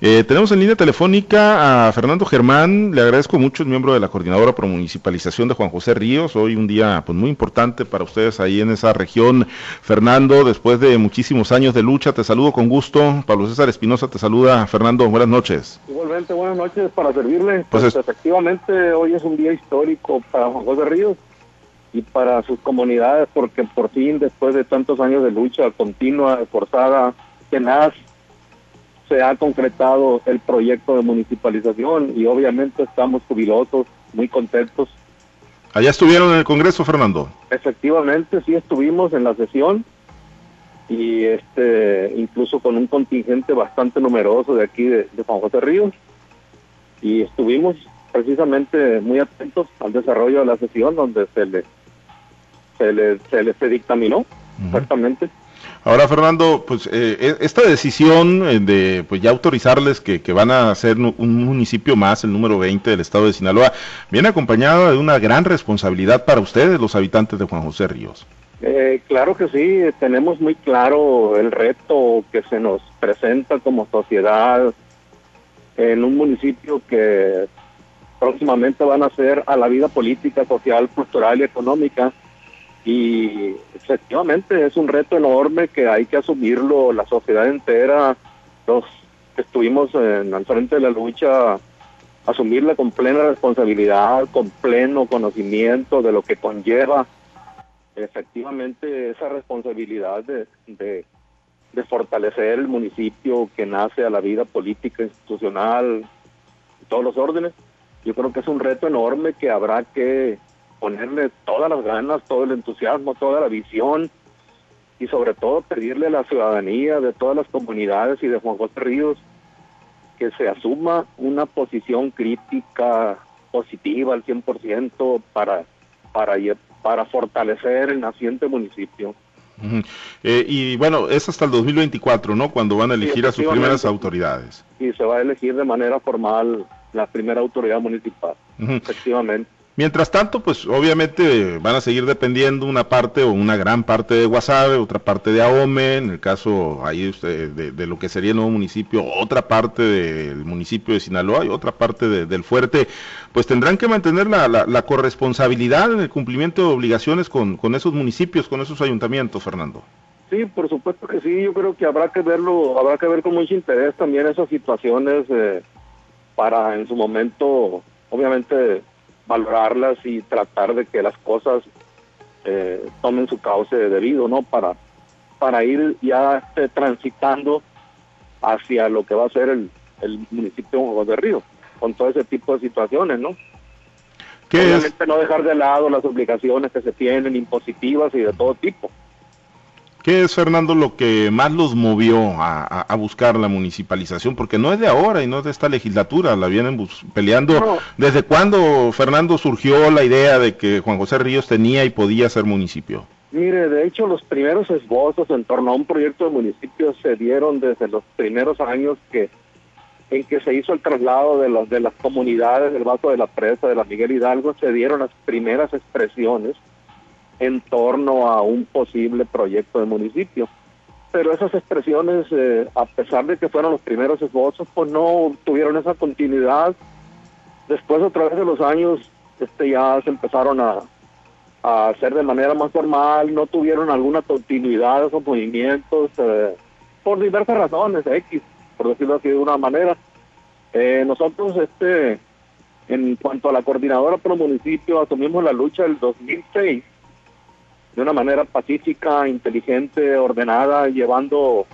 Eh, tenemos en línea telefónica a Fernando Germán, le agradezco mucho, es miembro de la Coordinadora Pro Municipalización de Juan José Ríos, hoy un día pues, muy importante para ustedes ahí en esa región. Fernando, después de muchísimos años de lucha, te saludo con gusto. Pablo César Espinosa te saluda. Fernando, buenas noches. Igualmente, buenas noches para servirle. Pues, pues efectivamente, hoy es un día histórico para Juan José Ríos y para sus comunidades, porque por fin, después de tantos años de lucha continua, esforzada, tenaz, se ha concretado el proyecto de municipalización y obviamente estamos jubilosos, muy contentos. ¿Allá estuvieron en el Congreso, Fernando? Efectivamente, sí estuvimos en la sesión y este incluso con un contingente bastante numeroso de aquí de, de Juan José Ríos y estuvimos precisamente muy atentos al desarrollo de la sesión donde se le se le se, le, se dictaminó exactamente Ahora, Fernando, pues eh, e, esta decisión eh, de pues ya autorizarles que, van a ser un municipio más, el número 20 del estado de Sinaloa, viene acompañada de una gran responsabilidad para ustedes, los habitantes de Juan José Ríos. Eh, claro que sí, tenemos muy claro el reto que se nos presenta como sociedad en un municipio que próximamente van a ser a la vida política, social, cultural y económica y efectivamente es un reto enorme que hay que asumirlo la sociedad entera, los que estuvimos en, al frente de la lucha, asumirla con plena responsabilidad, con pleno conocimiento de lo que conlleva efectivamente esa responsabilidad de, de, de fortalecer el municipio que nace a la vida política, institucional, todos los órdenes. Yo creo que es un reto enorme que habrá que ponerle todas las ganas, todo el entusiasmo, toda la visión y sobre todo pedirle a la ciudadanía de todas las comunidades y de Juan José Ríos que se asuma una posición crítica positiva al 100% para, para, para fortalecer el naciente municipio. Eh, y bueno, es hasta el 2024, ¿no? Cuando van a elegir a sus primeras autoridades. Y se va a elegir de manera formal la primera autoridad municipal, efectivamente. Mientras tanto, pues obviamente van a seguir dependiendo una parte o una gran parte de Guasave, otra parte de Ahome, en el caso ahí usted, de, lo que sería el nuevo municipio, otra parte del municipio de Sinaloa y otra parte del fuerte, pues tendrán que mantener la, corresponsabilidad en el cumplimiento de obligaciones con, esos municipios, con esos ayuntamientos, Fernando. Sí, por supuesto que sí, yo creo que habrá que verlo, habrá que ver con mucho interés también esas situaciones eh, para en su momento, obviamente valorarlas y tratar de que las cosas eh, tomen su cauce debido, ¿no? Para, para ir ya este, transitando hacia lo que va a ser el, el municipio de Río, con todo ese tipo de situaciones, ¿no? Obviamente no dejar de lado las obligaciones que se tienen, impositivas y de todo tipo. ¿Qué es, Fernando, lo que más los movió a, buscar la municipalización? Porque no es de ahora y no es de esta legislatura, la vienen peleando. ¿Desde cuándo, Fernando, surgió la idea de que Juan José Ríos tenía y podía ser municipio? Mire, de hecho, los primeros esbozos en torno a un proyecto de municipio se dieron desde los primeros años que en que se hizo el traslado de, los, de las comunidades del Vaso de la Presa, de la Miguel Hidalgo, se dieron las primeras expresiones en torno a un posible proyecto de municipio. Pero esas expresiones, eh, a pesar de que fueron los primeros esbozos, pues no tuvieron esa continuidad. Después, a través de los años, este ya se empezaron a, hacer de manera más formal, no tuvieron alguna continuidad esos movimientos, eh, por diversas razones, X, por decirlo así de una manera. Eh, nosotros, este, en cuanto a la coordinadora por municipio, asumimos la lucha del 2006 de una manera pacífica, inteligente, ordenada, llevando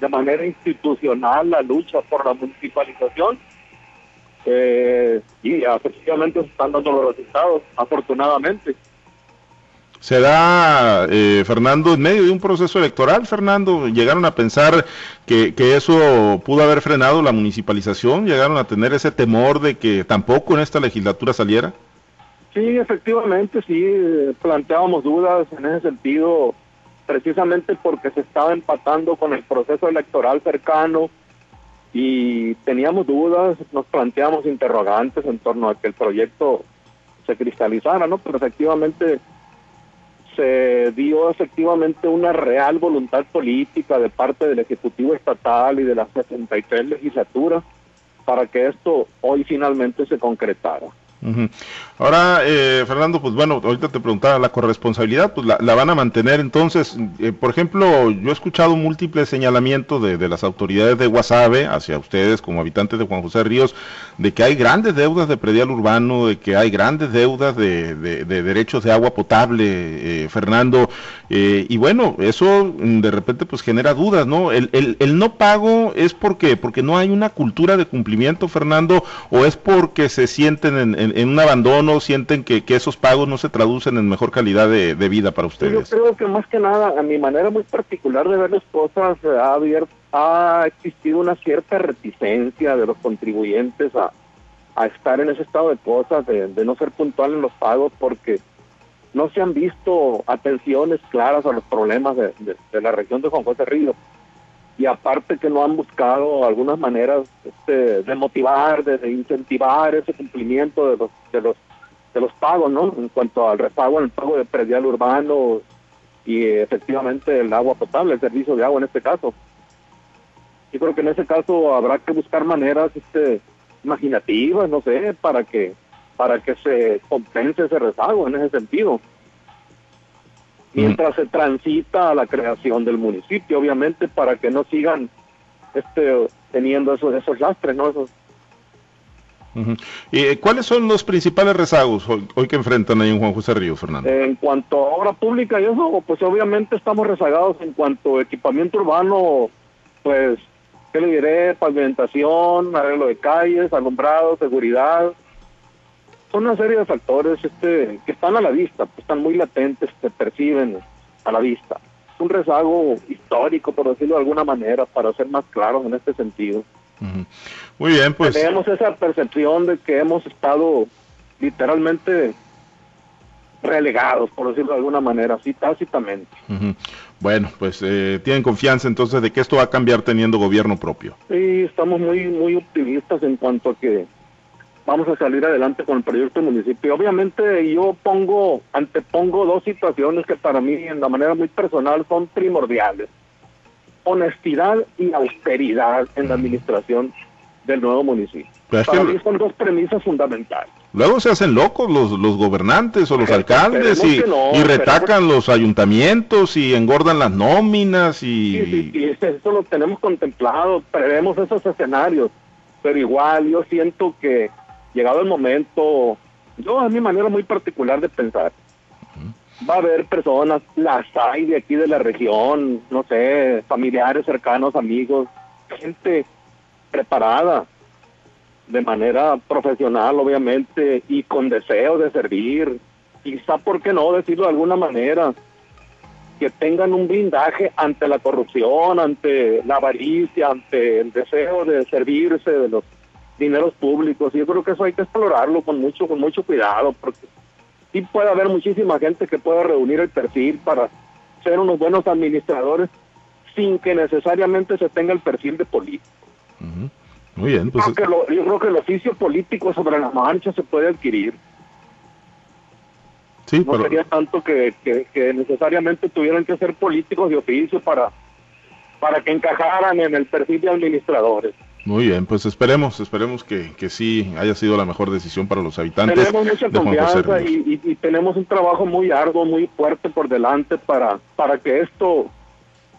de manera institucional la lucha por la municipalización. Eh, y efectivamente están dando los resultados, afortunadamente. Se da, eh, Fernando, en medio de un proceso electoral, Fernando, llegaron a pensar que, eso pudo haber frenado la municipalización, llegaron a tener ese temor de que tampoco en esta legislatura saliera. Sí, efectivamente, sí, planteábamos dudas en ese sentido, precisamente porque se estaba empatando con el proceso electoral cercano y teníamos dudas, nos planteamos interrogantes en torno a que el proyecto se cristalizara, ¿no? Pero efectivamente se dio efectivamente una real voluntad política de parte del Ejecutivo Estatal y de las 63 legislaturas para que esto hoy finalmente se concretara. Ahora, eh, Fernando, pues bueno, ahorita te preguntaba, la corresponsabilidad, pues la, van a mantener entonces. Eh, por ejemplo, yo he escuchado múltiples señalamientos de, las autoridades de Guasave hacia ustedes como habitantes de Juan José Ríos, de que hay grandes deudas de predial urbano, de que hay grandes deudas de, derechos de agua potable, eh, Fernando. y bueno, eso de repente pues genera dudas, ¿no? El, el, no pago es porque, porque no hay una cultura de cumplimiento, Fernando, o es porque se sienten en en, un abandono, sienten que, esos pagos no se traducen en mejor calidad de, vida para ustedes? Yo creo que más que nada, a mi manera muy particular de ver las cosas, ha, abierto, ha existido una cierta reticencia de los contribuyentes a, estar en ese estado de cosas, de, no ser puntual en los pagos, porque no se han visto atenciones claras a los problemas de, la región de Juan José Río y aparte que no han buscado algunas maneras este, de motivar, de, incentivar ese cumplimiento de los, de los de los pagos, ¿no? En cuanto al repago, el pago de predial urbano y efectivamente el agua potable, el servicio de agua en este caso. Yo creo que en ese caso habrá que buscar maneras este, imaginativas, no sé, para que para que se compense ese rezago en ese sentido mientras se transita a la creación del municipio, obviamente, para que no sigan este teniendo esos esos lastres, ¿no? Esos... ¿Y eh, cuáles son los principales rezagos hoy, que enfrentan ahí en Juan José Río, Fernando? En cuanto a obra pública y eso, pues obviamente estamos rezagados en cuanto a equipamiento urbano, pues, ¿qué le diré? Pavimentación, arreglo de calles, alumbrado, seguridad, son una serie de factores este, que están a la vista, pues, están muy latentes, se perciben a la vista. Es un rezago histórico, por decirlo de alguna manera, para ser más claros en este sentido. Muy bien, pues. Tenemos esa percepción de que hemos estado literalmente relegados, por decirlo de alguna manera, así tácitamente. Bueno, pues eh, tienen confianza entonces de que esto va a cambiar teniendo gobierno propio. Sí, estamos muy muy optimistas en cuanto a que vamos a salir adelante con el proyecto municipio. Obviamente yo pongo, antepongo dos situaciones que para mí en la manera muy personal son primordiales. Honestidad y austeridad en la administración del nuevo municipio. para mí son dos premisas fundamentales. Luego se hacen locos los, los gobernantes o los alcaldes y, y, retacan los ayuntamientos y engordan las nóminas y... Sí, sí, sí, eso lo tenemos contemplado, prevemos esos escenarios, pero igual yo siento que llegado el momento, yo a mi manera muy particular de pensar, va a haber personas, las hay de aquí de la región, no sé, familiares cercanos, amigos, gente preparada de manera profesional, obviamente, y con deseo de servir, quizá, ¿por qué no decirlo de alguna manera? que tengan un blindaje ante la corrupción, ante la avaricia, ante el deseo de servirse de los dineros públicos. Y yo creo que eso hay que explorarlo con mucho, con mucho cuidado, porque sí puede haber muchísima gente que pueda reunir el perfil para ser unos buenos administradores sin que necesariamente se tenga el perfil de político. Muy bien. Pues... yo creo que el oficio político sobre la marcha se puede adquirir. Sí, no sería tanto que, que, necesariamente tuvieran que ser políticos de oficio para, para que encajaran en el perfil de administradores. Muy bien, pues esperemos, esperemos que, que sí haya sido la mejor decisión para los habitantes. Tenemos mucha confianza y, y, tenemos un trabajo muy arduo, muy fuerte por delante para, para que esto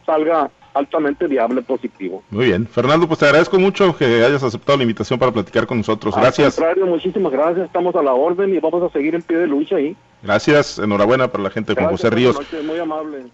salga altamente viable, positivo. Muy bien, Fernando, pues te agradezco mucho que hayas aceptado la invitación para platicar con nosotros. Gracias. Al contrario, muchísimas gracias, estamos a la orden y vamos a seguir en pie de lucha ahí. Gracias, enhorabuena para la gente de Juan José Ríos. muy amable.